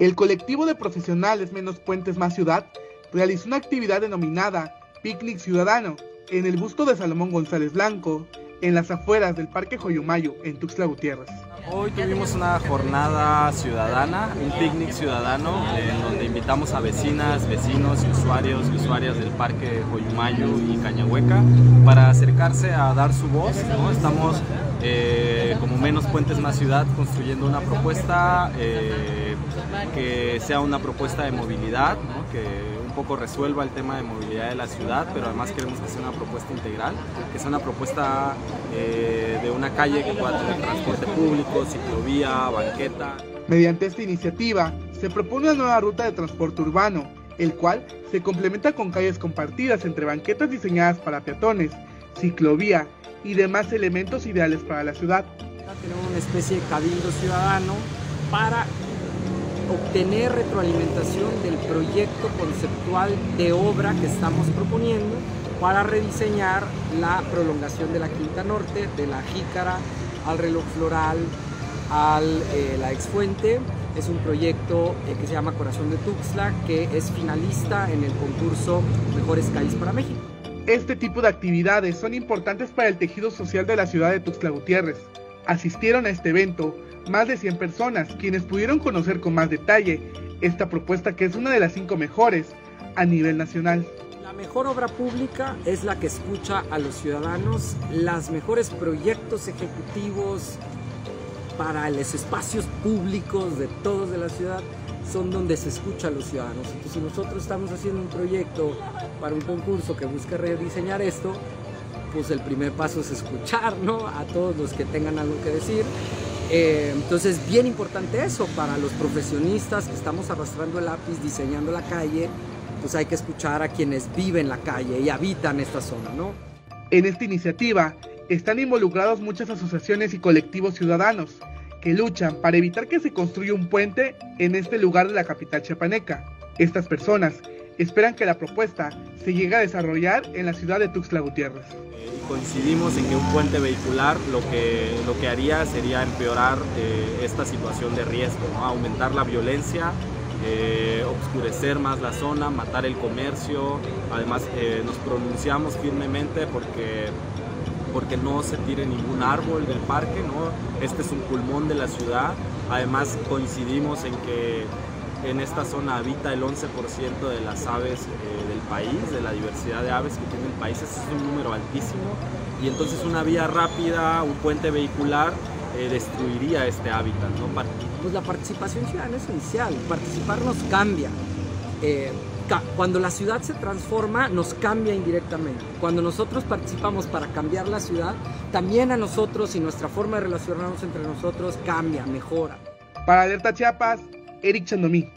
El colectivo de profesionales Menos Puentes Más Ciudad realizó una actividad denominada Picnic Ciudadano en el busto de Salomón González Blanco, en las afueras del Parque Joyomayo, en Tuxtla Gutiérrez. Hoy tuvimos una jornada ciudadana, un picnic ciudadano, en donde invitamos a vecinas, vecinos usuarios y usuarias del Parque Joyumayo y Cañahueca para acercarse a dar su voz. Estamos eh, como menos puentes más ciudad construyendo una propuesta eh, que sea una propuesta de movilidad, que un poco resuelva el tema de movilidad de la ciudad, pero además queremos que sea una propuesta integral, que sea una propuesta eh, de una calle que pueda tener transporte público, ciclovía, banqueta. Mediante esta iniciativa se propone una nueva ruta de transporte urbano, el cual se complementa con calles compartidas entre banquetas diseñadas para peatones, ciclovía y demás elementos ideales para la ciudad. Tenemos una especie de cabildo ciudadano para obtener retroalimentación del proyecto conceptual de obra que estamos proponiendo para rediseñar la prolongación de la Quinta Norte, de la Jícara al reloj floral, a eh, la exfuente. Es un proyecto eh, que se llama Corazón de Tuxtla, que es finalista en el concurso Mejores Calles para México. Este tipo de actividades son importantes para el tejido social de la ciudad de Tuxtla Gutiérrez. Asistieron a este evento más de 100 personas, quienes pudieron conocer con más detalle esta propuesta que es una de las cinco mejores a nivel nacional. La mejor obra pública es la que escucha a los ciudadanos, los mejores proyectos ejecutivos para los espacios públicos de todos de la ciudad son donde se escucha a los ciudadanos. Entonces, si nosotros estamos haciendo un proyecto para un concurso que busca rediseñar esto, pues el primer paso es escuchar ¿no? a todos los que tengan algo que decir. Eh, entonces, bien importante eso para los profesionistas que estamos arrastrando el lápiz, diseñando la calle, pues hay que escuchar a quienes viven la calle y habitan esta zona, ¿no? En esta iniciativa están involucrados muchas asociaciones y colectivos ciudadanos que luchan para evitar que se construya un puente en este lugar de la capital chiapaneca. Estas personas esperan que la propuesta se llegue a desarrollar en la ciudad de Tuxtla Gutiérrez. Coincidimos en que un puente vehicular lo que, lo que haría sería empeorar eh, esta situación de riesgo, aumentar la violencia, eh, obscurecer más la zona, matar el comercio. Además, eh, nos pronunciamos firmemente porque porque no se tire ningún árbol del parque, ¿no? Este es un pulmón de la ciudad. Además coincidimos en que en esta zona habita el 11% de las aves eh, del país, de la diversidad de aves que tiene el país, ese es un número altísimo. Y entonces una vía rápida, un puente vehicular, eh, destruiría este hábitat. ¿no? Pues la participación ciudadana es esencial, participar nos cambia. Eh, cuando la ciudad se transforma, nos cambia indirectamente. Cuando nosotros participamos para cambiar la ciudad, también a nosotros y nuestra forma de relacionarnos entre nosotros cambia, mejora. Para Alerta Chiapas, Eric Chandomí.